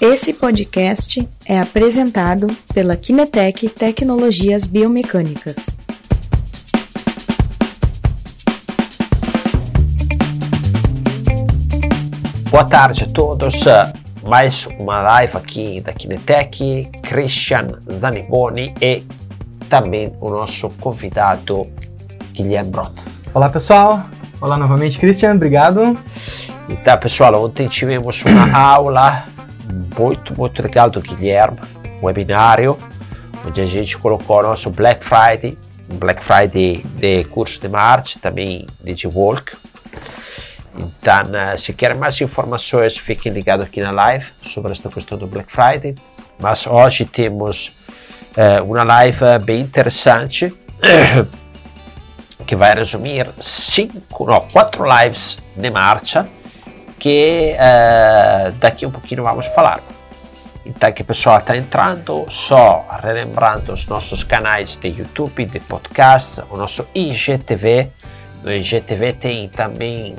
Esse podcast é apresentado pela Kinetec Tecnologias Biomecânicas. Boa tarde a todos. Mais uma live aqui da Kinetec, Christian Zaniboni e também o nosso convidado Guilherme Brota. Olá pessoal, olá novamente Christian, obrigado. Então pessoal, ontem tivemos uma aula muito, muito legal do Guilherme, um webinário, onde a gente colocou nosso Black Friday, Black Friday de curso de marcha, também de G-Walk. Então, eh, se querem mais informações, fiquem ligados aqui na live sobre esta questão do Black Friday. Mas hoje temos uh, uma live bem interessante que vai resumir cinco, não, quatro lives de marcha que uh, daqui um pouquinho vamos falar. Então, que pessoal está entrando, só relembrando os nossos canais de YouTube, de podcast, o nosso IGTV. No IGTV tem também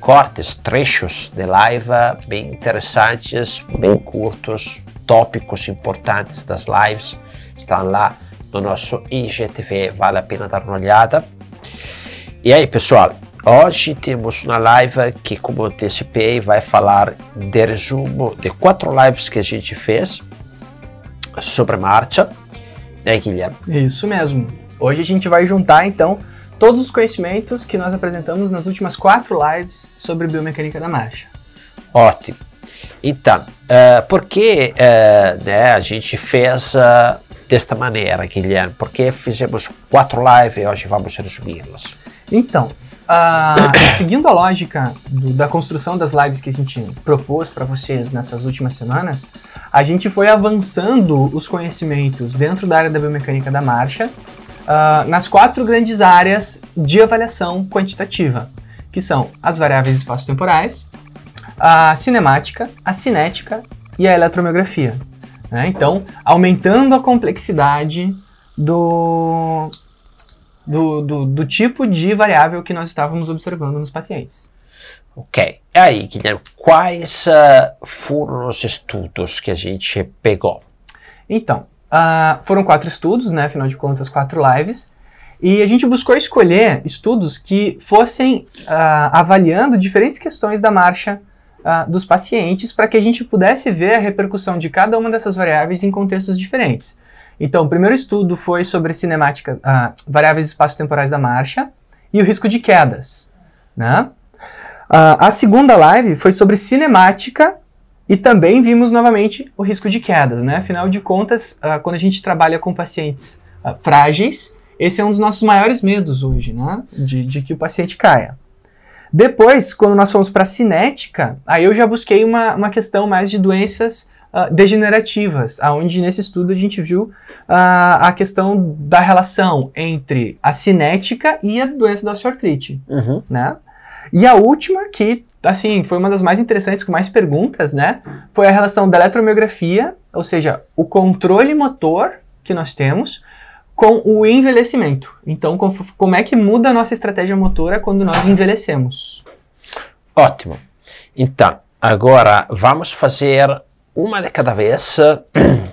cortes, trechos de live bem interessantes, bem curtos, tópicos importantes das lives estão lá no nosso IGTV, vale a pena dar uma olhada. E aí, pessoal, hoje temos uma live que, como antecipei, vai falar de resumo de quatro lives que a gente fez sobre marcha. Né, Guilherme? Isso mesmo. Hoje a gente vai juntar, então, todos os conhecimentos que nós apresentamos nas últimas quatro lives sobre biomecânica da marcha. Ótimo. Então, uh, por que uh, né, a gente fez uh, desta maneira, Guilherme? Por que fizemos quatro lives e hoje vamos resumi-las? Então, seguindo a lógica do, da construção das lives que a gente propôs para vocês nessas últimas semanas, a gente foi avançando os conhecimentos dentro da área da biomecânica da marcha uh, nas quatro grandes áreas de avaliação quantitativa, que são as variáveis espaço-temporais, a cinemática, a cinética e a eletromiografia. Né? Então, aumentando a complexidade do, do, do, do, tipo de variável que nós estávamos observando nos pacientes. Ok. E aí, Guilherme, quais uh, foram os estudos que a gente pegou? Então, Uh, foram quatro estudos, né? Afinal de contas, quatro lives. E a gente buscou escolher estudos que fossem uh, avaliando diferentes questões da marcha dos pacientes para que a gente pudesse ver a repercussão de cada uma dessas variáveis em contextos diferentes. Então, o primeiro estudo foi sobre cinemática, variáveis espaço-temporais da marcha e o risco de quedas. Né? a segunda live foi sobre cinemática e também vimos novamente o risco de quedas, né? Afinal de contas, uh, quando a gente trabalha com pacientes frágeis, esse é um dos nossos maiores medos hoje, né? De, de que o paciente caia. Depois, quando nós fomos para cinética, aí eu já busquei uma, uma questão mais de doenças uh, degenerativas, aonde nesse estudo a gente viu a questão da relação entre a cinética e a doença da osteoartrite, uhum. né? E a última, que assim, foi uma das mais interessantes, com mais perguntas, né? Foi a relação da eletromiografia, ou seja, o controle motor que nós temos com o envelhecimento. Então, como é que muda a nossa estratégia motora quando nós envelhecemos? Ótimo. Então, agora vamos fazer uma de cada vez,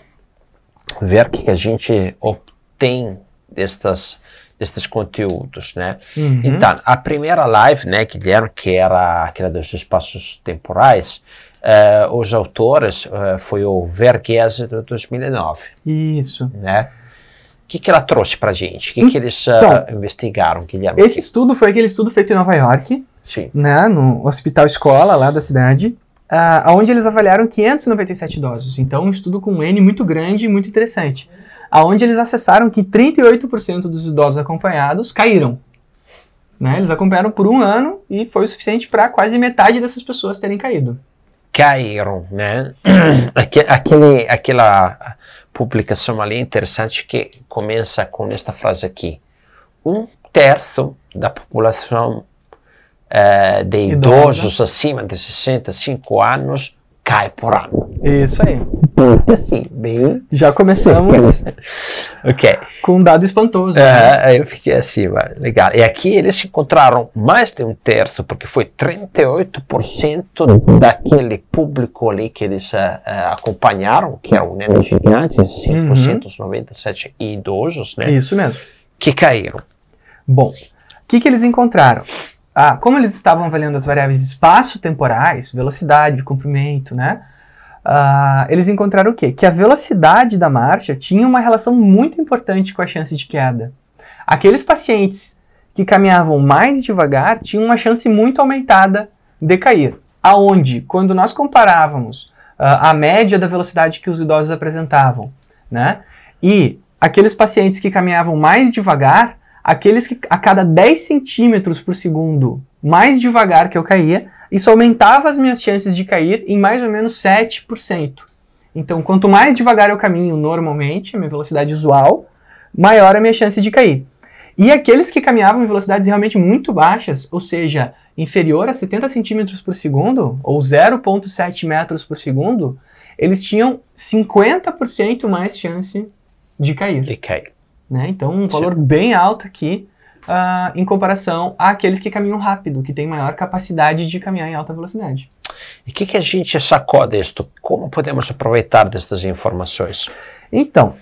ver o que a gente obtém destas destes conteúdos, né? Uhum. Então, a primeira live, né, Guilherme, que era aquela dos espaços temporais, uh, os autores uh, foi o Verghese de 2009. Isso. Né? O que, que ela trouxe para gente? O que, que eles uh, então, investigaram, Guilherme? Esse estudo foi aquele estudo feito em Nova York, Sim. Né, no Hospital Escola, lá da cidade, uh, onde eles avaliaram 597 idosos. Então, um estudo com um N muito grande e muito interessante aonde eles acessaram que 38% dos idosos acompanhados caíram. Né? Eles acompanharam por um ano e foi o suficiente para quase metade dessas pessoas terem caído. Caíram, né? Aquele, aquela publicação ali interessante que começa com esta frase aqui. Um terço da população uh, de idosos acima de 65 anos cai por ano. Isso aí. assim, bem. Já começamos ok. com um dado espantoso. né? É, aí eu fiquei assim, legal. E aqui eles encontraram mais de um terço, porque foi 38% daquele público ali que eles eh, acompanharam, que eram né, gigantes, 5% dos 97 idosos, né, Isso mesmo. que caíram. Bom, o que, que eles encontraram? Ah, como eles estavam avaliando as variáveis espaço-temporais, velocidade, comprimento, né? ah, eles encontraram o quê? Que a velocidade da marcha tinha uma relação muito importante com a chance de queda. Aqueles pacientes que caminhavam mais devagar tinham uma chance muito aumentada de cair. Aonde, quando nós comparávamos ah, a média da velocidade que os idosos apresentavam, né? E aqueles pacientes que caminhavam mais devagar, aqueles que a cada 10 centímetros por segundo mais devagar que eu caía, isso aumentava as minhas chances de cair em mais ou menos 7%. Então, quanto mais devagar eu caminho normalmente, a minha velocidade usual, maior a minha chance de cair. E aqueles que caminhavam em velocidades realmente muito baixas, ou seja, inferior a 70 centímetros por segundo, ou 0,7 metros por segundo, eles tinham 50% mais chance de cair. De cair. Né? Então, um valor bem alto aqui ah, em comparação àqueles que caminham rápido, que têm maior capacidade de caminhar em alta velocidade. E o que, que a gente sacou disto? Como podemos aproveitar destas informações? Então,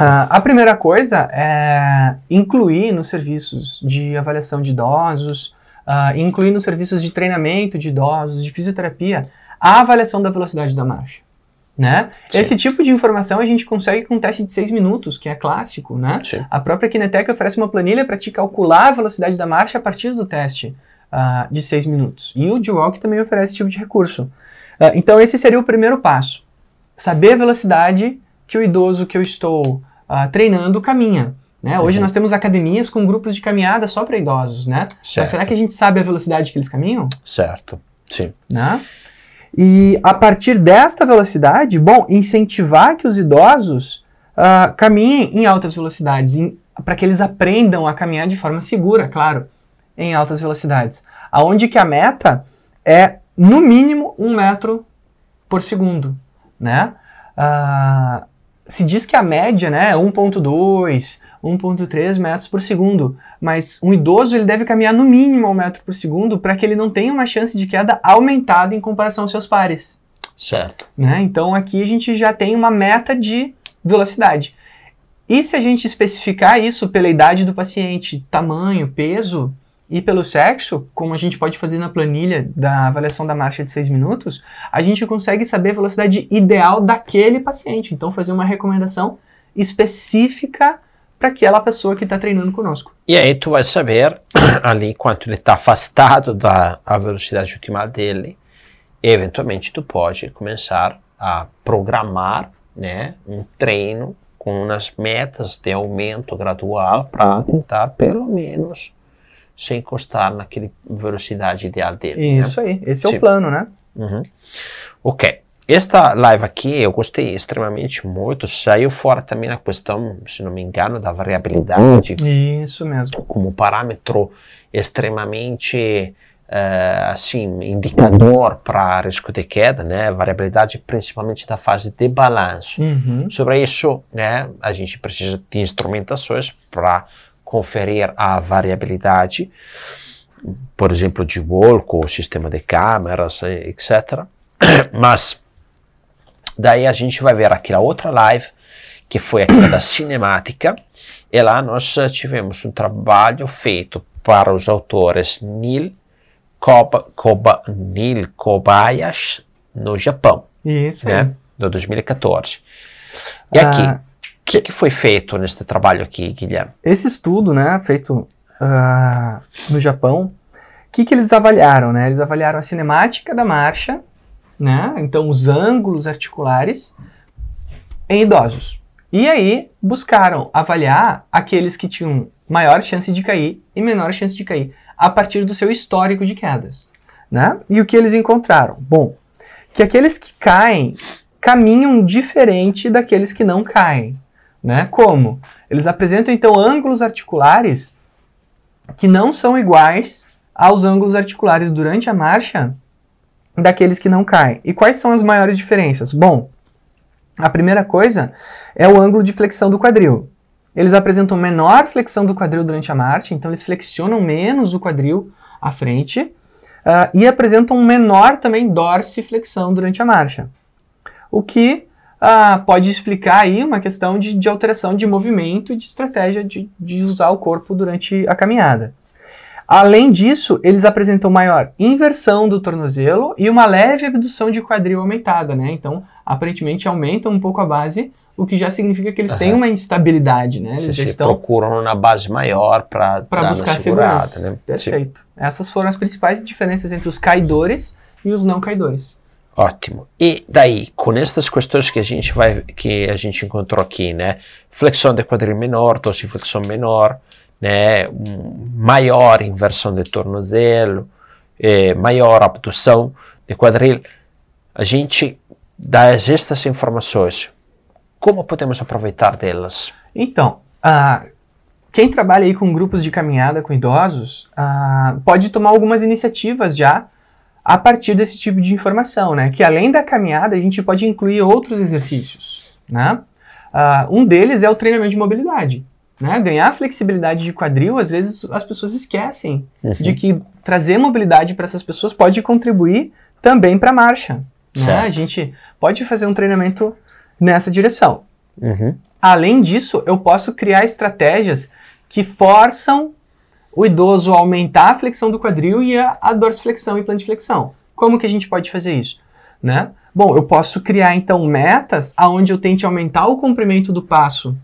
ah, a primeira coisa é incluir nos serviços de avaliação de idosos, ah, incluir nos serviços de treinamento de idosos, de fisioterapia, a avaliação da velocidade da marcha. Né? Sim. Esse tipo de informação a gente consegue com um teste de 6 minutos, que é clássico, né? Sim. A própria Kinetec oferece uma planilha para te calcular a velocidade da marcha a partir do teste ah, de 6 minutos. E o G-Walk também oferece esse tipo de recurso. Ah, então, esse seria o primeiro passo. Saber a velocidade que o idoso que eu estou ah, treinando caminha. Né? Hoje Uhum. nós temos academias com grupos de caminhada só para idosos. Né? Mas Certo. será que a gente sabe a velocidade que eles caminham? Certo. Sim. né? E a partir desta velocidade, bom, incentivar que os idosos ah, caminhem em altas velocidades, para que eles aprendam a caminhar de forma segura, claro, em altas velocidades. Aonde que a meta é, no mínimo, um metro por segundo, né? Ah, se diz que a média né, é 1.2, 1.3 metros por segundo, mas um idoso ele deve caminhar no mínimo um metro por segundo para que ele não tenha uma chance de queda aumentada em comparação aos seus pares. Certo. Né? Então aqui a gente já tem uma meta de velocidade. E se a gente especificar isso pela idade do paciente, tamanho, peso e pelo sexo, como a gente pode fazer na planilha da avaliação da marcha de 6 minutos, a gente consegue saber a velocidade ideal daquele paciente. Então fazer uma recomendação específica para aquela pessoa que está treinando conosco. E aí tu vai saber ali quanto ele está afastado da a velocidade ultima dele. E eventualmente tu pode começar a programar né, um treino com umas metas de aumento gradual para tentar pelo menos se encostar naquela velocidade ideal dele. né? Isso aí, esse é Sim. o plano, né? Uhum. Ok. Esta live aqui eu gostei extremamente muito. Saiu fora também a questão, se não me engano, da variabilidade Isso mesmo. como parâmetro extremamente eh, assim indicador para risco de queda, né? Variabilidade principalmente da fase de balanço. Uhum. Sobre isso, né, a gente precisa de instrumentações para conferir a variabilidade, por exemplo, de Volco, sistema de câmeras, etc. Mas daí a gente vai ver aquela outra live que foi aquela da cinemática, e lá nós eh, tivemos um trabalho feito para os autores Neil, Koba, Koba, Neil Kobayashi no Japão Isso né, do 2014. E aqui, Ah, o que, que foi feito neste trabalho aqui, Guilherme? Esse estudo, né, feito ah, no Japão, o que, que eles avaliaram, né? Eles avaliaram a cinemática da marcha, né? Então, os ângulos articulares em idosos. E aí, buscaram avaliar aqueles que tinham maior chance de cair e menor chance de cair, a partir do seu histórico de quedas, né? E o que eles encontraram? Bom, que aqueles que caem caminham diferente daqueles que não caem, né? Como? Eles apresentam então ângulos articulares que não são iguais aos ângulos articulares durante a marcha daqueles que não caem. E quais são as maiores diferenças? Bom, A primeira coisa é o ângulo de flexão do quadril. Eles apresentam menor flexão do quadril durante a marcha, então eles flexionam menos o quadril à frente uh, e apresentam menor também dorsiflexão durante a marcha. O que uh, pode explicar aí uma questão de, de alteração de movimento e de estratégia de, de usar o corpo durante a caminhada. Além disso, eles apresentam maior inversão do tornozelo e uma leve abdução de quadril aumentada, né? Então, aparentemente aumentam um pouco a base, o que já significa que eles uhum. têm uma instabilidade, né? Eles estão procuram na base maior para buscar segurança. Né? Perfeito. Sim. Essas foram as principais diferenças entre os caidores e os não caidores. Ótimo. E daí, com estas questões que a gente vai que a gente encontrou aqui, né? Flexão de quadril menor, dorsiflexão menor, né, maior inversão de tornozelo, é, maior abdução de quadril. A gente dá estas informações. Como podemos aproveitar delas? Então, uh, quem trabalha aí com grupos de caminhada com idosos uh, pode tomar algumas iniciativas já a partir desse tipo de informação, né? Que além da caminhada a gente pode incluir outros exercícios, né? Uh, um deles é o treinamento de mobilidade. Né? Ganhar flexibilidade de quadril, às vezes as pessoas esquecem uhum. de que trazer mobilidade para essas pessoas pode contribuir também para a marcha. Né? A gente pode fazer um treinamento nessa direção. Uhum. Além disso, eu posso criar estratégias que forçam o idoso aumentar a flexão do quadril e a, a dorsiflexão e plantiflexão. Como que a gente pode fazer isso? Né? Bom, eu posso criar então metas aonde eu tente aumentar o comprimento do passo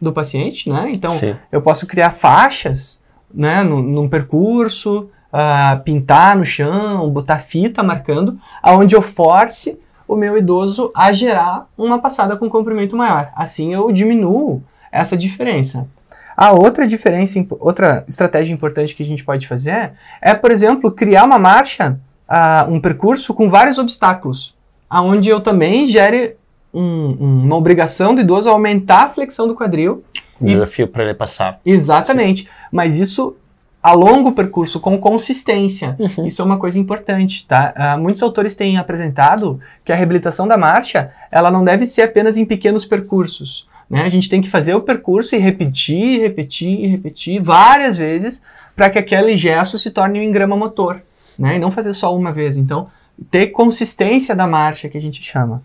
do paciente, né? Então, Sim. eu posso criar faixas, né, no, num percurso, uh, pintar no chão, botar fita marcando, aonde eu force o meu idoso a gerar uma passada com comprimento maior. Assim eu diminuo essa diferença. A outra diferença, outra estratégia importante que a gente pode fazer é, por exemplo, criar uma marcha, uh, um percurso com vários obstáculos, aonde eu também gere um, uma obrigação do idoso a aumentar a flexão do quadril. Um desafio para ele passar. Exatamente. Sim. Mas isso a longo percurso, com consistência. Uhum. Isso é uma coisa importante, tá? Uh, muitos autores têm apresentado que a reabilitação da marcha, ela não deve ser apenas em pequenos percursos. Né? A gente tem que fazer o percurso e repetir, repetir, repetir várias vezes para que aquele gesto se torne um engrama motor, né? E não fazer só uma vez. Então, ter consistência da marcha, que a gente chama.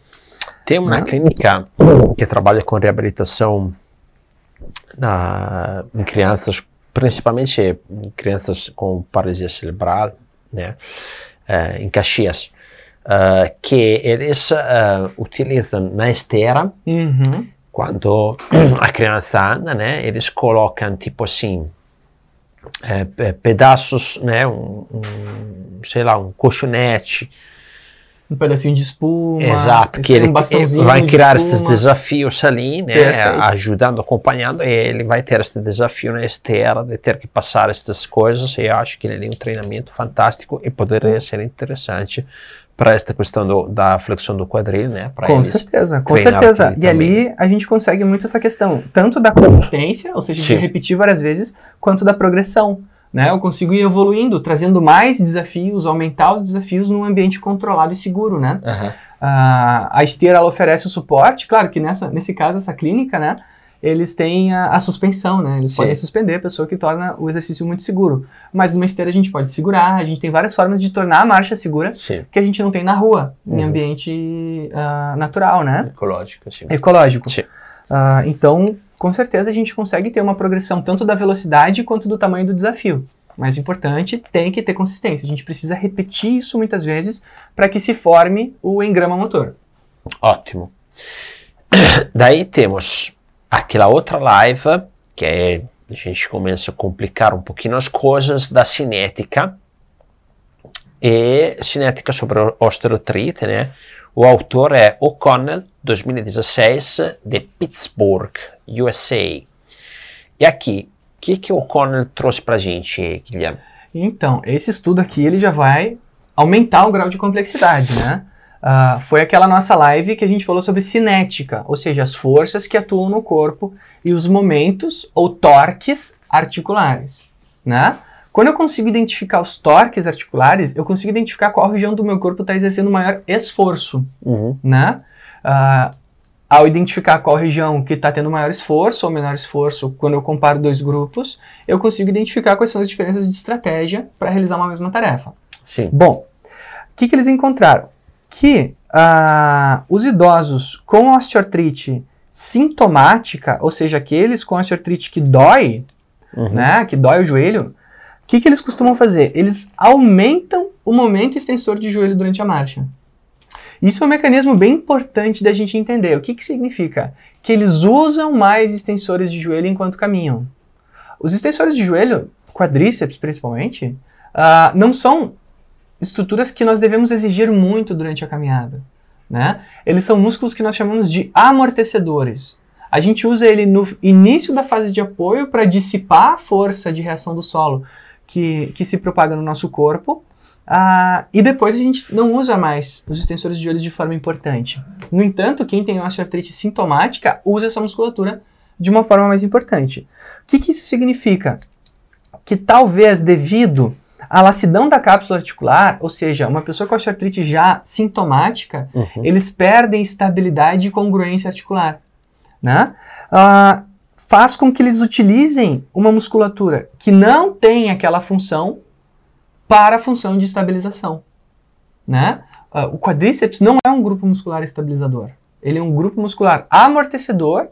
Tem uma clínica que trabalha com reabilitação na, em crianças, principalmente em crianças com paralisia cerebral, né, uh, em Caxias, uh, que eles uh, utilizam na esteira, uhum. Quando a criança anda, né, eles colocam tipo assim, pedaços, né, um, um, sei lá, um colchonete, um pedacinho de espuma. Exato, que ele, um vai criar de esses desafios ali, né, Perfeito. ajudando, acompanhando, e ele vai ter este desafio na esteira de ter que passar estas coisas, e eu acho que ele é um treinamento fantástico e poderia ser interessante para esta questão do, da flexão do quadril, né? Com certeza, com certeza. E também. ali a gente consegue muito essa questão, tanto da consistência, ou seja, Sim. de repetir várias vezes, quanto da progressão né? Eu consigo ir evoluindo, trazendo mais desafios, aumentar os desafios num ambiente controlado e seguro, né? Uhum. Uh, a esteira ela oferece o suporte, claro que nessa, nesse caso essa clínica, né? Eles têm a, a suspensão, né? Eles Sim. podem suspender a pessoa que torna o exercício muito seguro. Mas numa esteira a gente pode segurar, a gente tem várias formas de tornar a marcha segura Sim. que a gente não tem na rua, uhum. em ambiente uh, natural, né? Ecológico, sim. Ecológico. Sim. Uh, então, com certeza a gente consegue ter uma progressão tanto da velocidade quanto do tamanho do desafio. Mais importante, tem que ter consistência. A gente precisa repetir isso muitas vezes para que se forme o engrama motor. Ótimo. Daí temos aquela outra live, que é, a gente começa a complicar um pouquinho as coisas da cinética. E cinética sobre osteoartrite, né? O autor é O'Connell, 2016, de Pittsburgh, USA. E aqui, o que, que o O'Connell trouxe para a gente, Guilherme? Então, esse estudo aqui ele já vai aumentar o grau de complexidade, né? Uh, foi aquela nossa live que a gente falou sobre cinética, ou seja, as forças que atuam no corpo e os momentos ou torques articulares, né? Quando eu consigo identificar os torques articulares, eu consigo identificar qual região do meu corpo está exercendo maior esforço, uhum. né? Uh, ao identificar qual região que está tendo maior esforço ou menor esforço, quando eu comparo dois grupos, eu consigo identificar quais são as diferenças de estratégia para realizar uma mesma tarefa. Sim. Bom, o que, que eles encontraram? Que ah, os idosos com osteoartrite sintomática, ou seja, aqueles com osteoartrite que dói, Uhum. né, que dói o joelho, o que, que eles costumam fazer? Eles aumentam o momento extensor de joelho durante a marcha. Isso é um mecanismo bem importante da gente entender. O que, que significa? Que eles usam mais extensores de joelho enquanto caminham. Os extensores de joelho, quadríceps principalmente, ah, não são estruturas que nós devemos exigir muito durante a caminhada. Né? Eles são músculos que nós chamamos de amortecedores. A gente usa ele no início da fase de apoio para dissipar a força de reação do solo que, que se propaga no nosso corpo. ah, e depois a gente não usa mais os extensores de joelhos de forma importante. No entanto, quem tem osteoartrite sintomática usa essa musculatura de uma forma mais importante. O que, que isso significa? Que talvez devido à lacidão da cápsula articular, ou seja, uma pessoa com osteoartrite já sintomática, Uhum. eles perdem estabilidade e congruência articular. Né? Ah, faz com que eles utilizem uma musculatura que não tem aquela função para a função de estabilização. Né? Ah, o quadríceps não é um grupo muscular estabilizador. Ele é um grupo muscular amortecedor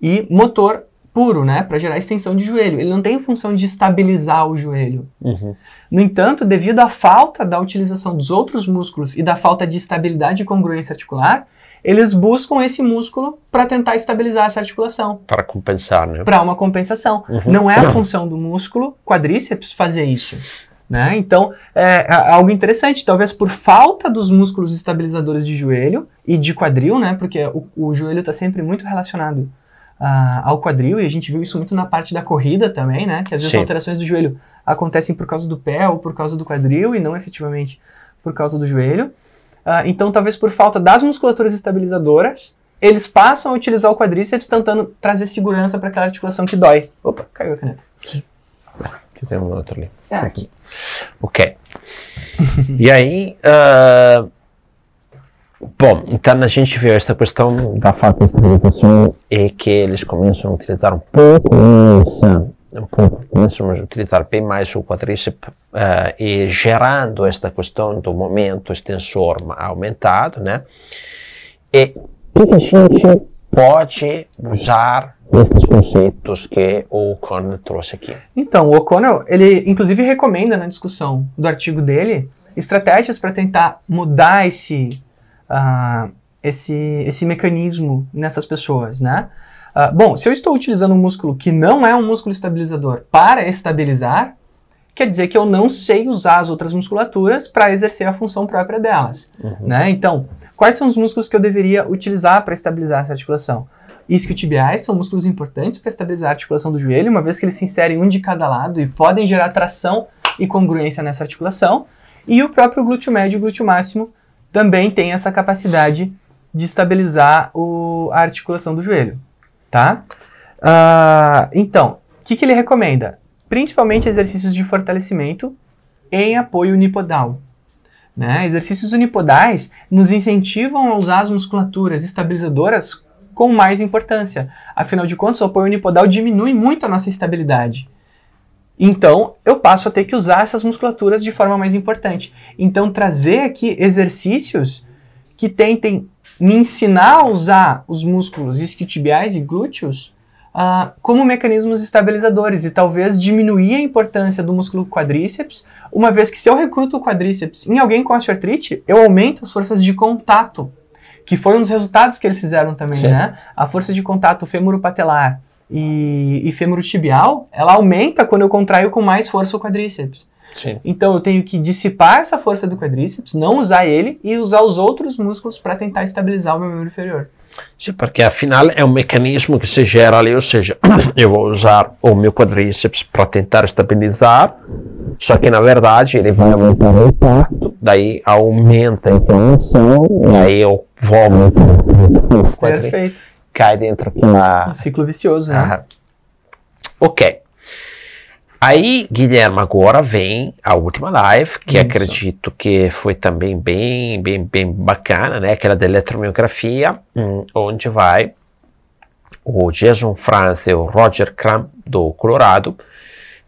e motor puro, né, para gerar extensão de joelho. Ele não tem função de estabilizar o joelho. Uhum. No entanto, devido à falta da utilização dos outros músculos e da falta de estabilidade e congruência articular, eles buscam esse músculo para tentar estabilizar essa articulação, Para compensar, né? para uma compensação. Uhum. Não é a função do músculo quadríceps fazer isso. Né? Então, é, é algo interessante, talvez por falta dos músculos estabilizadores de joelho e de quadril, né? porque o, o joelho está sempre muito relacionado ah, ao quadril, e a gente viu isso muito na parte da corrida também, né? que às vezes Sim. alterações do joelho acontecem por causa do pé ou por causa do quadril e não efetivamente por causa do joelho. Ah, então, talvez por falta das musculaturas estabilizadoras, eles passam a utilizar o quadríceps tentando trazer segurança para aquela articulação que dói. Opa, caiu a caneta. Aqui tem um outro ali. Ah, aqui. Ok. e aí, ah, bom, então a gente viu esta questão da falta de estabilização e que eles começam a utilizar um pouco mais, ah, um pouco, começam a utilizar bem mais o quadríceps ah, e gerando esta questão do momento extensor aumentado, né? E a gente pode usar estes conceitos que o Conor trouxe aqui? Então, o O'Connell, ele inclusive recomenda na discussão do artigo dele estratégias para tentar mudar esse, ah, esse, esse mecanismo nessas pessoas, né? Ah, bom, se eu estou utilizando um músculo que não é um músculo estabilizador para estabilizar, quer dizer que eu não sei usar as outras musculaturas para exercer a função própria delas, né? Então, quais são os músculos que eu deveria utilizar para estabilizar essa articulação? Isquiotibiais são músculos importantes para estabilizar a articulação do joelho, uma vez que eles se inserem um de cada lado e podem gerar tração e congruência nessa articulação. E o próprio glúteo médio e glúteo máximo também tem essa capacidade de estabilizar o- a articulação do joelho, tá? Ah, então, o que, que ele recomenda? Principalmente exercícios de fortalecimento em apoio unipodal. Né? Exercícios unipodais nos incentivam a usar as musculaturas estabilizadoras com mais importância. Afinal de contas, o apoio unipodal diminui muito a nossa estabilidade. Então, eu passo a ter que usar essas musculaturas de forma mais importante. Então, trazer aqui exercícios que tentem me ensinar a usar os músculos isquiotibiais e glúteos ah, como mecanismos estabilizadores e talvez diminuir a importância do músculo quadríceps, uma vez que se eu recruto o quadríceps em alguém com osteoartrite, eu aumento as forças de contato, que foi um dos resultados que eles fizeram também, Sim. né? A força de contato fêmuro-patelar e, e fêmuro-tibial, ela aumenta quando eu contraio com mais força o quadríceps. Sim. Então eu tenho que dissipar essa força do quadríceps, não usar ele e usar os outros músculos para tentar estabilizar o meu membro inferior. Sim, porque afinal é um mecanismo que se gera ali, ou seja, eu vou usar o meu quadríceps para tentar estabilizar, só que na verdade ele vai aumentar o impacto, daí aumenta a inflamação, e aí eu vou aumentar o quadríceps, Perfeito. cai dentro aqui na... Um ciclo vicioso, né? Aham. Ok. Aí, Guilherme, agora vem a última live, que Isso. acredito que foi também bem, bem, bem bacana, né? Aquela da eletromiografia, hum, onde vai o Jason France e o Roger Cram, do Colorado,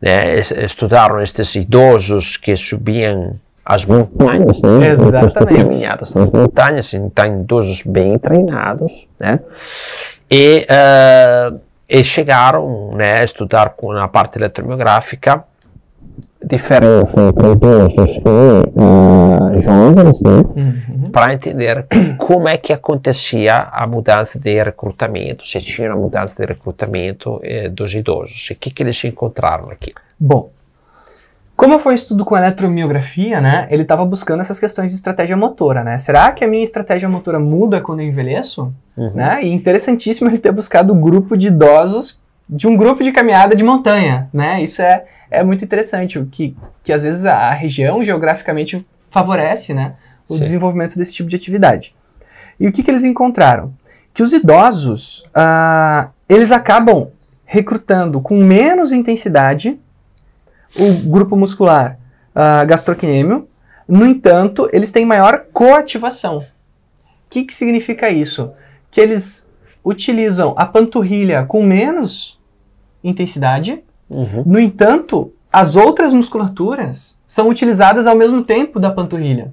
né? es- Estudaram estes idosos que subiam as montanhas, né? Exatamente. Nas montanhas, então idosos bem treinados, né? E, eh, e chegaram né, a estudar com a parte eletromiográfica diferença entre idosos eh, jovens, né? Uhum. para entender como é que acontecia a mudança de recrutamento, se tinha a mudança de recrutamento eh, dos idosos, o que, que eles encontraram aqui. Bom, como foi um estudo com eletromiografia, né, ele estava buscando essas questões de estratégia motora, né? Será que a minha estratégia motora muda quando eu envelheço? Né? E interessantíssimo ele ter buscado o grupo de idosos de um grupo de caminhada de montanha, né? Isso é, é muito interessante, o que, que às vezes a região geograficamente favorece, né, o Sim. desenvolvimento desse tipo de atividade. E o que, que eles encontraram? Que os idosos, ah, eles acabam recrutando com menos intensidade o grupo muscular ah, gastrocnêmio, no entanto, eles têm maior coativação. O que, que significa isso? Que eles utilizam a panturrilha com menos intensidade, Uhum. no entanto, as outras musculaturas são utilizadas ao mesmo tempo da panturrilha.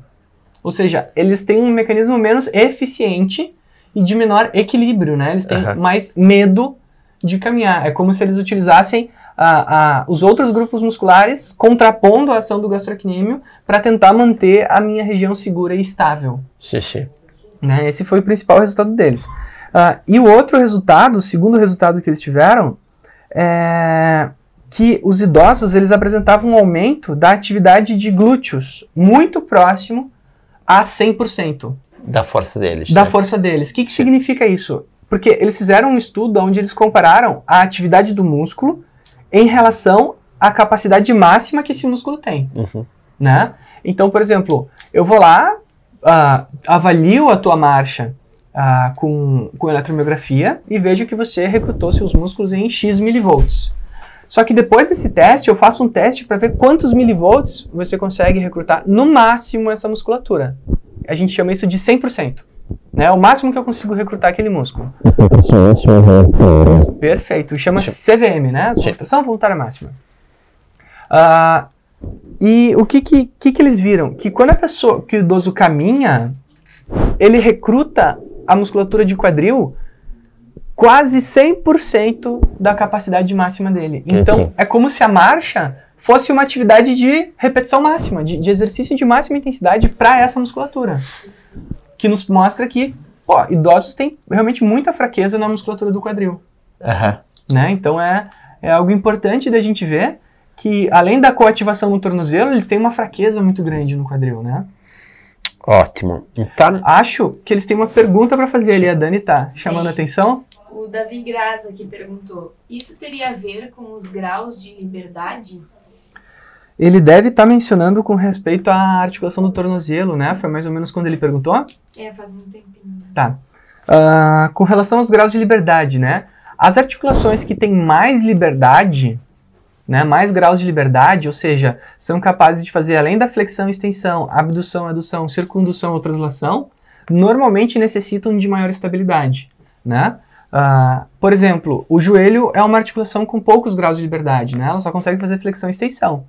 Ou seja, eles têm um mecanismo menos eficiente e de menor equilíbrio, né? Eles têm Aham. mais medo de caminhar. É como se eles utilizassem a- a- os outros grupos musculares contrapondo a ação do gastrocnêmio para tentar manter a minha região segura e estável. Sim, sim. Né? Esse foi o principal resultado deles. Ah, e o outro resultado, o segundo resultado que eles tiveram, é que os idosos eles apresentavam um aumento da atividade de glúteos muito próximo a 100% Da força deles. da né? força deles. O que, que significa isso? Porque eles fizeram um estudo onde eles compararam a atividade do músculo em relação à capacidade máxima que esse músculo tem Uhum. né? Então, por exemplo, eu vou lá, ah, avalio a tua marcha ah, com, com eletromiografia e vejo que você recrutou seus músculos em X milivolts. Só que depois desse teste, eu faço um teste para ver quantos milivolts você consegue recrutar no máximo essa musculatura. A gente chama isso de 100%. Né? É o máximo que eu consigo recrutar aquele músculo. Perfeito. Chama CVM, né? Contração voluntária máxima. Ah, e o que que, que que eles viram? Que quando a pessoa, que o idoso caminha, ele recruta a musculatura de quadril quase 100% da capacidade máxima dele. Então, Uhum. é como se a marcha fosse uma atividade de repetição máxima, de, de exercício de máxima intensidade para essa musculatura. Que nos mostra que, pô, idosos têm realmente muita fraqueza na musculatura do quadril Aham. né? Então é, é algo importante da gente ver que além da coativação no tornozelo, eles têm uma fraqueza muito grande no quadril, né? Ótimo. Então, Acho que eles têm uma pergunta para fazer ali, a Dani tá chamando a atenção. O Davi Graça aqui perguntou: Isso teria a ver com os graus de liberdade? Ele deve estar mencionando com respeito à articulação do tornozelo, né? Foi mais ou menos quando ele perguntou. É, faz um tempinho. Tá. Ah, com relação aos graus de liberdade, né? As articulações que têm mais liberdade, né, mais graus de liberdade, ou seja, são capazes de fazer além da flexão e extensão, abdução, adução, circundução ou translação, normalmente necessitam de maior estabilidade, né? Ah, por exemplo, o joelho é uma articulação com poucos graus de liberdade, né? Ela só consegue fazer flexão e extensão.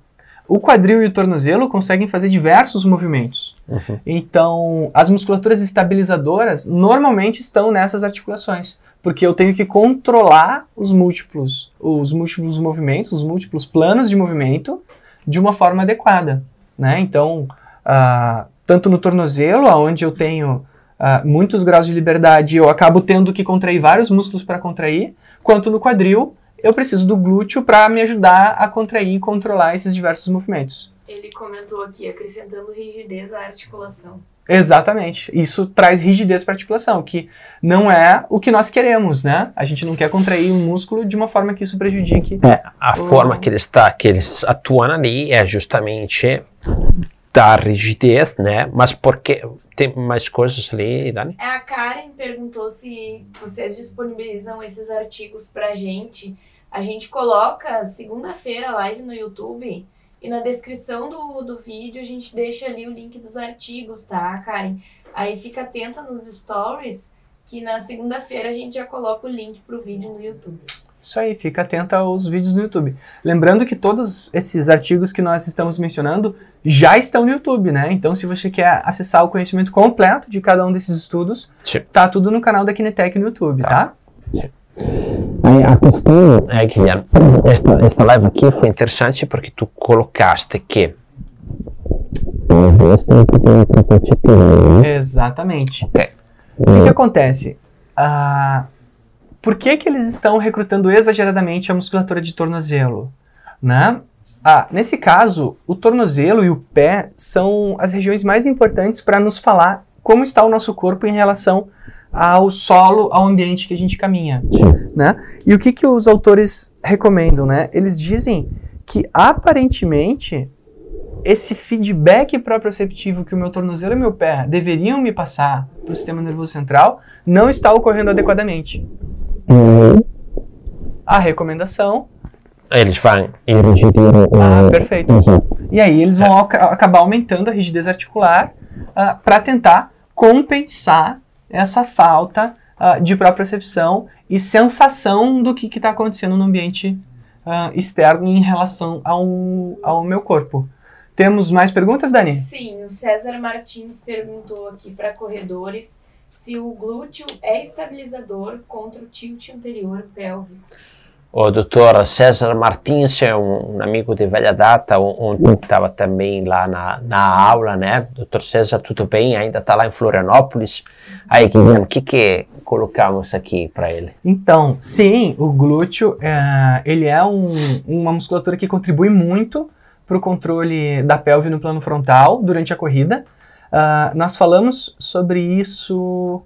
O quadril e o tornozelo conseguem fazer diversos movimentos. Uhum. Então, as musculaturas estabilizadoras normalmente estão nessas articulações, porque eu tenho que controlar os múltiplos, os múltiplos movimentos, os múltiplos planos de movimento de uma forma adequada, né? Então, ah, tanto no tornozelo, onde eu tenho ah, muitos graus de liberdade, eu acabo tendo que contrair vários músculos para contrair, quanto no quadril, eu preciso do glúteo para me ajudar a contrair e controlar esses diversos movimentos. Ele comentou aqui, acrescentando rigidez à articulação. Exatamente. Isso traz rigidez para a articulação, que não é o que nós queremos, né? A gente não quer contrair um músculo de uma forma que isso prejudique. a Oh. forma que eles, tá, que eles atuam ali é justamente dar rigidez, né? Mas porque tem mais coisas ali, Dani? É, A Karen perguntou se vocês disponibilizam esses artigos pra gente A gente coloca segunda-feira live no YouTube e na descrição do, do vídeo a gente deixa ali o link dos artigos, tá, Karen? Aí fica atenta nos stories que na segunda-feira a gente já coloca o link pro vídeo no YouTube. Isso aí, fica atento aos vídeos no YouTube. Lembrando que todos esses artigos que nós estamos mencionando já estão no YouTube, né? Então, se você quer acessar o conhecimento completo de cada um desses estudos, Sim. tá tudo no canal da Kinetec no YouTube, tá? Aí a questão é, Guilherme, esta, esta live aqui foi interessante porque tu colocaste que talvez tenha que ter um prototipinho, né? Exatamente. Ok. O que, que acontece? Ah, por que, que eles estão recrutando exageradamente a musculatura de tornozelo? Né? Ah, nesse caso, o tornozelo e o pé são as regiões mais importantes para nos falar como está o nosso corpo em relação ao solo, ao ambiente que a gente caminha. Né? E o que, que os autores recomendam? Né? Eles dizem que aparentemente esse feedback proprioceptivo que o meu tornozelo e meu pé deveriam me passar para o sistema nervoso central não está ocorrendo adequadamente. A recomendação. Eles o... Ah, perfeito. Exato. E aí eles vão aca- acabar aumentando a rigidez articular para tentar compensar essa falta ah, de propriocepção e sensação do que está acontecendo no ambiente ah, externo em relação ao, ao meu corpo. Temos mais perguntas, Dani? Sim, o César Martins perguntou aqui para corredores se o glúteo é estabilizador contra o tilt anterior pélvico. O doutor César Martins é um, um amigo de velha data, ontem estava também lá na, na aula, né? Doutor César, tudo bem? Ainda está lá em Florianópolis? Aí, Guilherme, o que, que colocamos aqui para ele? Então, sim, o glúteo é, ele é um- uma musculatura que contribui muito para o controle da pelve no plano frontal durante a corrida. Ah, nós falamos sobre isso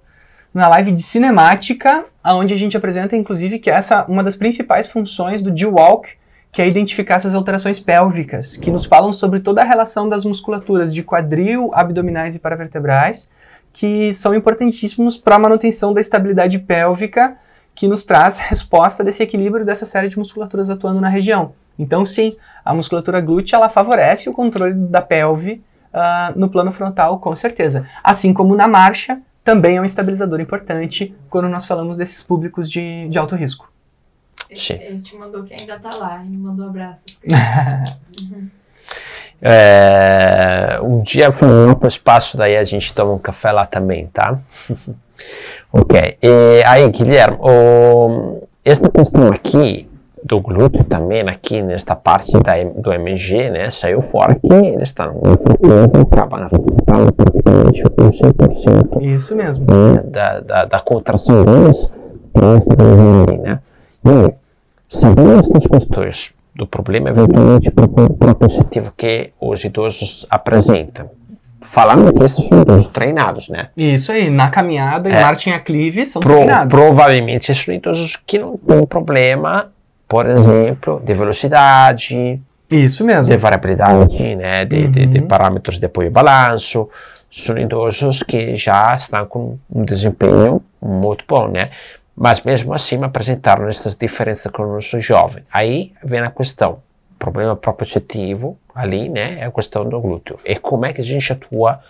na live de cinemática, onde a gente apresenta, inclusive, que essa uma das principais funções do G-Walk, que é identificar essas alterações pélvicas, que nos falam sobre toda a relação das musculaturas de quadril, abdominais e paravertebrais, que são importantíssimos para a manutenção da estabilidade pélvica, que nos traz resposta desse equilíbrio dessa série de musculaturas atuando na região. Então, sim, a musculatura glútea ela favorece o controle da pelve ah, no plano frontal, com certeza. Assim como na marcha, também é um estabilizador importante quando nós falamos desses públicos de, de alto risco. Ele, ele te mandou que ainda tá lá, ele mandou abraços. É, um dia vamos para o espaço, daí a gente toma um café lá também, tá? ok. E aí, Guilherme, o, esta questão aqui do glúteo também, aqui nesta parte da, do MG, né, saiu fora que eles estão acabam recuperando praticamente um 100% Isso mesmo. né, da, da, da contração deles esta região ali, né? E sabendo estas questões do problema eventualmente pro- propositivo que os idosos apresentam, falando que esses são idosos treinados, né? Isso aí, na caminhada É. marcha em aclive são Pro- treinados. provavelmente esses são idosos que não têm problema, por exemplo, de velocidade, Isso mesmo. de variabilidade, né, de, de, de Uhum. parâmetros de apoio e balanço. São idosos que já estão com um desempenho muito bom, né? Mas mesmo assim apresentaram essas diferenças com os jovens. Aí vem a questão, problema propositivo ali, né, é a questão do glúteo. E como é que a gente atua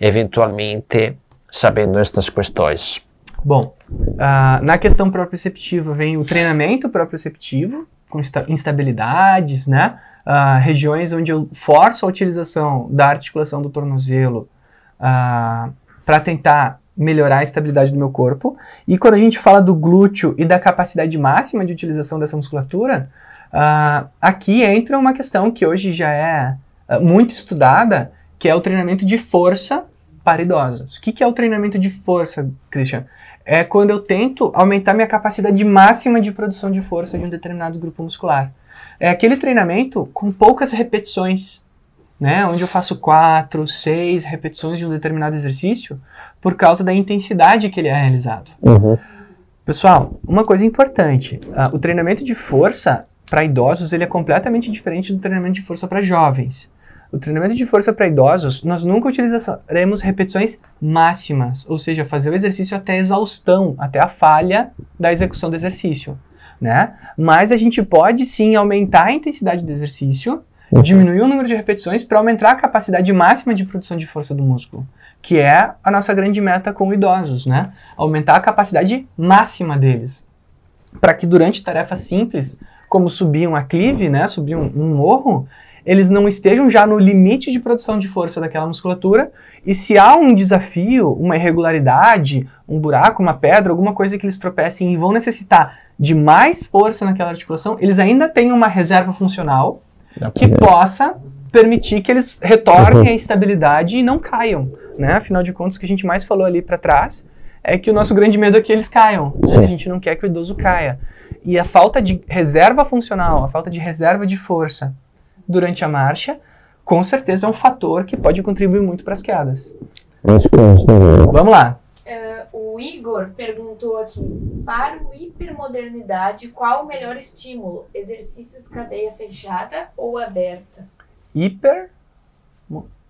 eventualmente sabendo estas questões? Bom, ah, na questão proprioceptiva vem o treinamento proprioceptivo, com insta- instabilidades, né? Ah, regiões onde eu forço a utilização da articulação do tornozelo para tentar melhorar a estabilidade do meu corpo. E quando a gente fala do glúteo e da capacidade máxima de utilização dessa musculatura, ah, aqui entra uma questão que hoje já é ah, muito estudada, que é o treinamento de força para idosos. O que, que é o treinamento de força, Christian? É quando eu tento aumentar minha capacidade máxima de produção de força de um determinado grupo muscular. É aquele treinamento com poucas repetições, né? Onde eu faço quatro, seis repetições de um determinado exercício por causa da intensidade que ele é realizado. Pessoal, uma coisa importante: ah, o treinamento de força para idosos ele é completamente diferente do treinamento de força para jovens. O treinamento de força para idosos, nós nunca utilizaremos repetições máximas, ou seja, fazer o exercício até a exaustão, até a falha da execução do exercício. né? Mas a gente pode sim aumentar a intensidade do exercício, Uhum. diminuir o número de repetições para aumentar a capacidade máxima de produção de força do músculo, que é a nossa grande meta com idosos, né? Aumentar a capacidade máxima deles, para que durante tarefas simples, como subir um aclive, né, subir um, um morro, eles não estejam já no limite de produção de força daquela musculatura e se há um desafio, uma irregularidade, um buraco, uma pedra, alguma coisa que eles tropecem e vão necessitar de mais força naquela articulação, eles ainda têm uma reserva funcional que possa permitir que eles retornem à estabilidade e não caiam, né? Afinal de contas, o que a gente mais falou ali para trás é que o nosso grande medo é que eles caiam. né? A gente não quer que o idoso caia. E a falta de reserva funcional, a falta de reserva de força durante a marcha, com certeza é um fator que pode contribuir muito para as quedas. Vamos lá. Eh, o Igor perguntou aqui: para o hipermodernidade, qual o melhor estímulo? Exercícios cadeia fechada ou aberta? Hiper.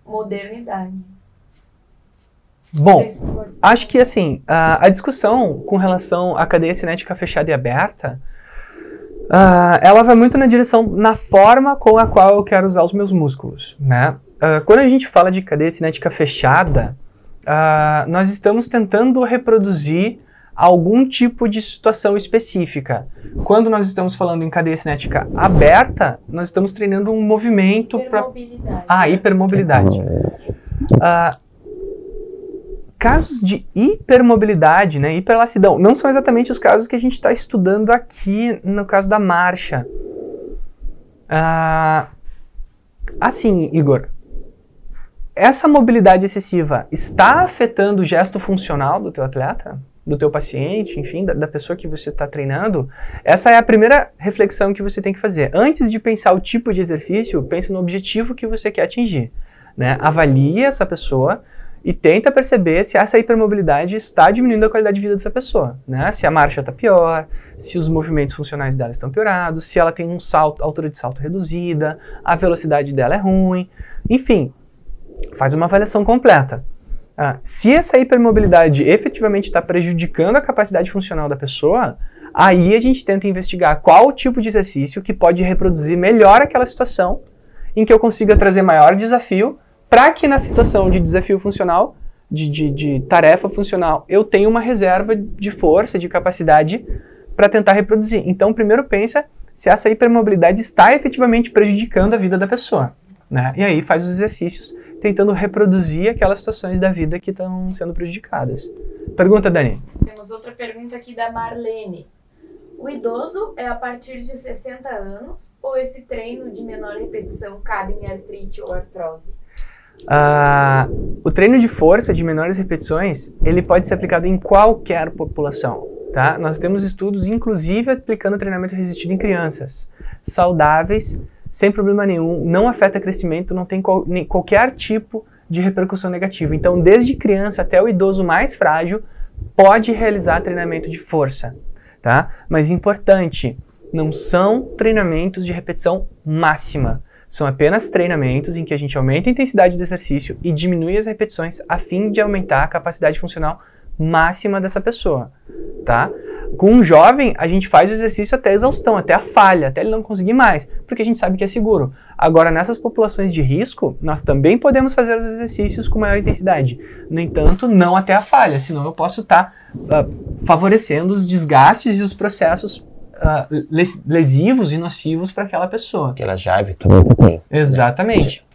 Modernidade. Bom, Acho que assim, a, a discussão com relação à cadeia cinética fechada e aberta, ah, ela vai muito na direção, na forma com a qual eu quero usar os meus músculos, né? Ah, quando a gente fala de cadeia cinética fechada, ah, nós estamos tentando reproduzir algum tipo de situação específica. Quando nós estamos falando em cadeia cinética aberta, nós estamos treinando um movimento para Hipermobilidade. ah, hipermobilidade. Ah, casos de hipermobilidade, né, hiperlacidão, não são exatamente os casos que a gente está estudando aqui no caso da marcha. Ah, assim, Igor, essa mobilidade excessiva está afetando o gesto funcional do teu atleta? Do teu paciente, enfim, da, da pessoa que você está treinando? Essa é a primeira reflexão que você tem que fazer. Antes de pensar o tipo de exercício, pense no objetivo que você quer atingir. Né? Avalie essa pessoa e tenta perceber se essa hipermobilidade está diminuindo a qualidade de vida dessa pessoa, né? Se a marcha está pior, se os movimentos funcionais dela estão piorados, se ela tem um salto, altura de salto reduzida, a velocidade dela é ruim, enfim, faz uma avaliação completa. Ah, se essa hipermobilidade efetivamente está prejudicando a capacidade funcional da pessoa, aí a gente tenta investigar qual tipo de exercício que pode reproduzir melhor aquela situação em que eu consiga trazer maior desafio para que na situação de desafio funcional, de, de, de tarefa funcional, eu tenha uma reserva de força, de capacidade para tentar reproduzir. Então, primeiro pensa se essa hipermobilidade está efetivamente prejudicando a vida da pessoa. Né? E aí faz os exercícios tentando reproduzir aquelas situações da vida que estão sendo prejudicadas. Pergunta, Dani. Temos outra pergunta aqui da Marlene. O idoso é a partir de 60 anos ou esse treino de menor repetição cabe em artrite ou artrose? Ah, o treino de força de menores repetições, ele pode ser aplicado em qualquer população, tá? Nós temos estudos, inclusive, aplicando treinamento resistido em crianças saudáveis, sem problema nenhum, não afeta crescimento, não tem qual- nem- qualquer tipo de repercussão negativa. Então, desde criança até o idoso mais frágil, pode realizar treinamento de força, tá? Mas importante, não são treinamentos de repetição máxima. São apenas treinamentos em que a gente aumenta a intensidade do exercício e diminui as repetições a fim de aumentar a capacidade funcional máxima dessa pessoa, tá? Com um jovem, a gente faz o exercício até a exaustão, até a falha, até ele não conseguir mais, porque a gente sabe que é seguro. Agora, nessas populações de risco, nós também podemos fazer os exercícios com maior intensidade. No entanto, não até a falha, senão eu posso estar favorecendo os desgastes e os processos ah, les- lesivos e nocivos para aquela pessoa. Que ela já eventualmente tem. Exatamente.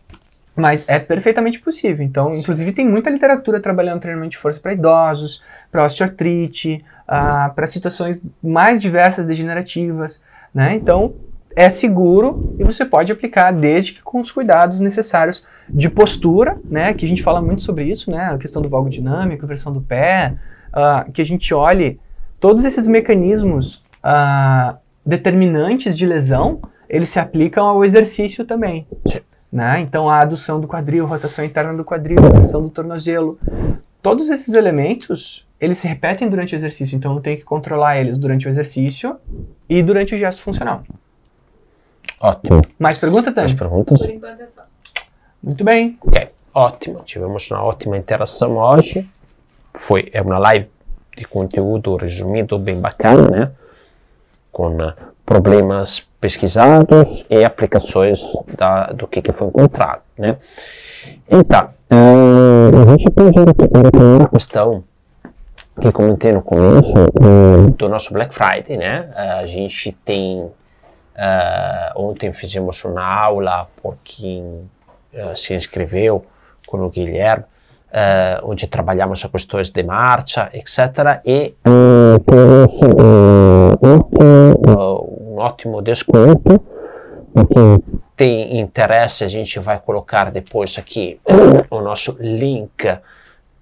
Mas é perfeitamente possível. Então, inclusive, tem muita literatura trabalhando treinamento de força para idosos, para osteoartrite, para situações mais diversas degenerativas. Né? Então, é seguro e você pode aplicar desde que com os cuidados necessários de postura, né? que a gente fala muito sobre isso, né? a questão do valgo dinâmico, a versão do pé, ah, que a gente olhe todos esses mecanismos ah, determinantes de lesão, eles se aplicam ao exercício também. Né? Então, a adução do quadril, rotação interna do quadril, rotação do tornozelo, todos esses elementos, eles se repetem durante o exercício, então eu tenho que controlar eles durante o exercício e durante o gesto funcional. Ótimo. Mais perguntas, Mais Dani? perguntas? Por enquanto é só. Muito bem. Ok, ótimo. Tivemos uma ótima interação hoje. Foi é uma live de conteúdo resumido bem bacana, né? Com problemas pesquisados e aplicações da, do que, que foi encontrado. Né? Então, uh, a gente pode ir a questão que comentei no começo do, do nosso Black Friday, né? Uh, a gente tem uh, ontem fizemos uma aula por quem se inscreveu com o Guilherme eh, trabalhamos a questões de marcha, etc. E um ótimo desconto. Tem interesse, a gente vai colocar depois aqui o nosso link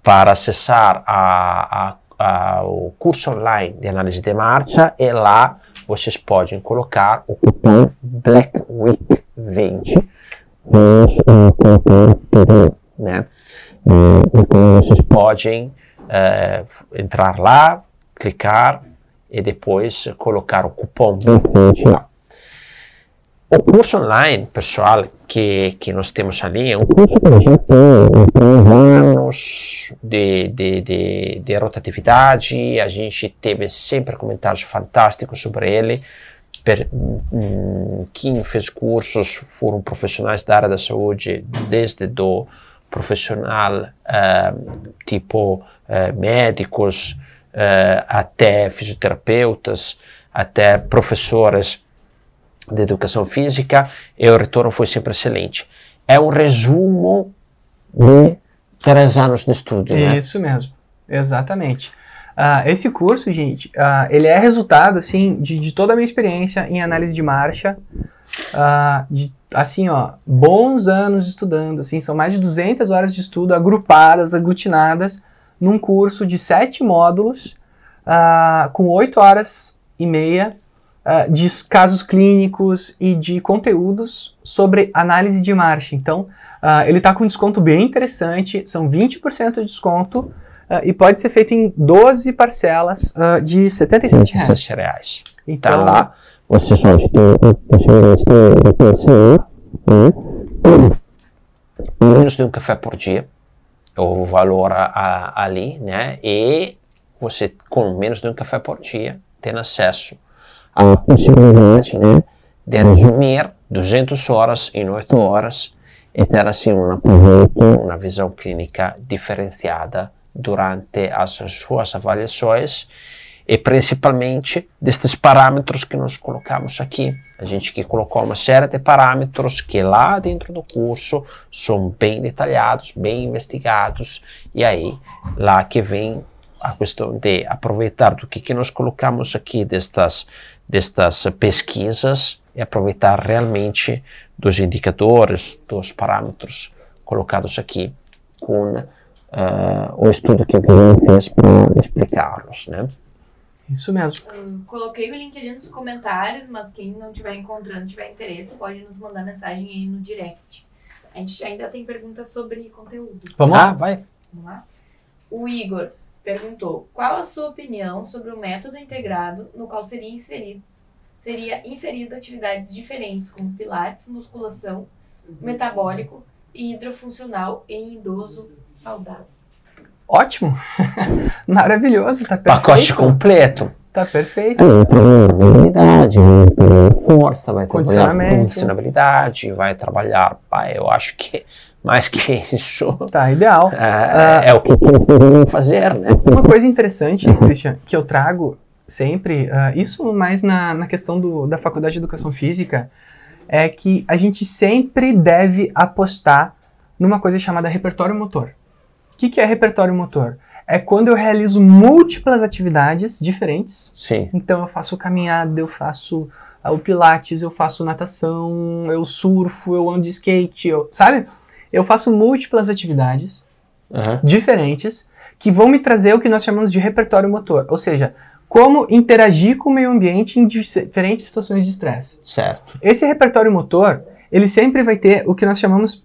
para acessar a, a, a, o curso online de análise de marcha e lá vocês podem colocar o cupom Black Week 20 né? Então vocês podem é, entrar lá, clicar e depois colocar o cupom lá. O curso online, pessoal, que, que nós temos ali, é um curso que tem três anos de, de, de, de rotatividade, a gente teve sempre comentários fantásticos sobre ele. Per, hum, quem fez cursos foram profissionais da área da saúde, desde do profissional, uh, tipo uh, médicos, uh, até fisioterapeutas, até professores de educação física, e o retorno foi sempre excelente. É um resumo de três anos de estudo, né? Isso mesmo, exatamente. Uh, esse curso, gente, uh, ele é resultado, assim, de, de, toda a minha experiência em análise de marcha, uh, de assim, ó, bons anos estudando, assim, são mais de 200 horas de estudo agrupadas, aglutinadas, num curso de sete módulos, uh, com oito horas e meia uh, de casos clínicos e de conteúdos sobre análise de marcha. Então, uh, ele está com um desconto bem interessante, são 20% de desconto, e pode ser feito em 12 parcelas de 77 reais. reais. Então, tá lá você só tem de conhecer menos de um café por dia, o valor a, a, ali, né? E você, com menos de um café por dia, tem acesso à possibilidade, né? De resumir 200 horas em 8 horas e ter assim um aproveito, uma visão clínica diferenciada durante as suas avaliações e principalmente destes parâmetros que nós colocamos aqui. A gente que colocou uma série de parâmetros que lá dentro do curso são bem detalhados, bem investigados, e aí lá que vem a questão de aproveitar do que, que nós colocamos aqui destas, destas pesquisas e aproveitar realmente dos indicadores, dos parâmetros colocados aqui com uh, o estudo que o Guilherme fez para explicá-los, né? Isso mesmo. Um, coloquei o link ali nos comentários, mas quem não estiver encontrando, tiver interesse, pode nos mandar mensagem aí no direct. A gente ainda tem perguntas sobre conteúdo. Vamos lá? Ah, vai. Vamos lá. O Igor perguntou: qual a sua opinião sobre o método integrado no qual seria inserido, seria inserido atividades diferentes como pilates, musculação, metabólico e hidrofuncional em idoso saudável? Ótimo. Maravilhoso, tá perfeito. Pacote completo. Tá perfeito. Habilidade, força, vai trabalhar funcionalidade, vai trabalhar. Pai, eu acho que mais que isso. Tá ideal. É, uh, é o que fazer, né? Uma coisa interessante, Christian, que eu trago sempre, uh, isso mais na, na questão do, da faculdade de educação física, é que a gente sempre deve apostar numa coisa chamada repertório motor. O que, que é repertório motor? É quando eu realizo múltiplas atividades diferentes. Sim. Então eu faço caminhada, eu faço uh, o pilates, eu faço natação, eu surfo, eu ando de skate, eu, sabe? Eu faço múltiplas atividades uhum. diferentes que vão me trazer o que nós chamamos de repertório motor. Ou seja, como interagir com o meio ambiente em diferentes situações de estresse. Certo. Esse repertório motor, ele sempre vai ter o que nós chamamos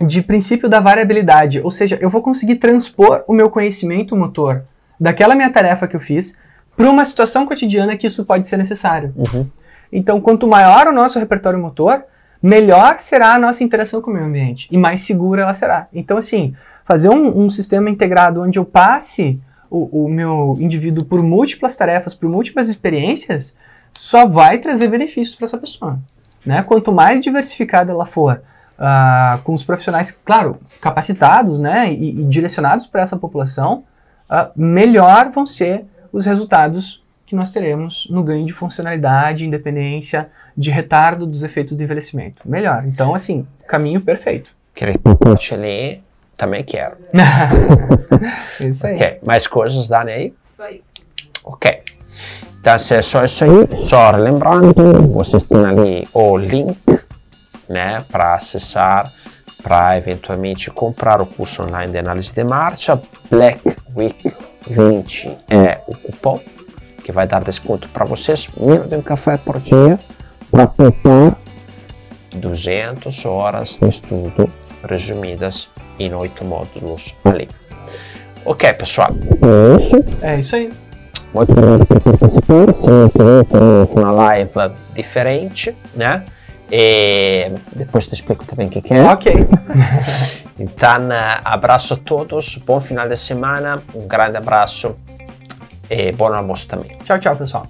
de princípio da variabilidade, ou seja, eu vou conseguir transpor o meu conhecimento motor daquela minha tarefa que eu fiz para uma situação cotidiana que isso pode ser necessário. Uhum. Então, quanto maior o nosso repertório motor, melhor será a nossa interação com o meio ambiente e mais segura ela será. Então, assim, fazer um, um sistema integrado onde eu passe o, o, meu indivíduo por múltiplas tarefas, por múltiplas experiências, só vai trazer benefícios para essa pessoa. Né? Quanto mais diversificada ela for, uh, com os profissionais, claro, capacitados né, e, e direcionados para essa população, uh, melhor vão ser os resultados que nós teremos no ganho de funcionalidade, independência, de retardo dos efeitos do envelhecimento. Melhor. Então, assim, caminho perfeito. Querer pacote ali, também quero. isso aí. Ok, mais coisas, Dani, aí? Só isso. Ok. Então, se é só isso aí, só lembrando, vocês têm ali o link, né, para acessar, para eventualmente comprar o curso online de análise de marcha. Black Week 20 é o cupom que vai dar desconto para vocês, menos de um café por dia, para comprar 200 horas de estudo resumidas em oito módulos ali. Ok, pessoal, é isso. É isso aí. Muito obrigado por participar. Semana que vem teremos uma live diferente, né? E depois te explico também o que, que é. Ok. Então, abraço a todos, bom final de semana, um grande abraço e bom almoço também. Tchau, tchau, pessoal.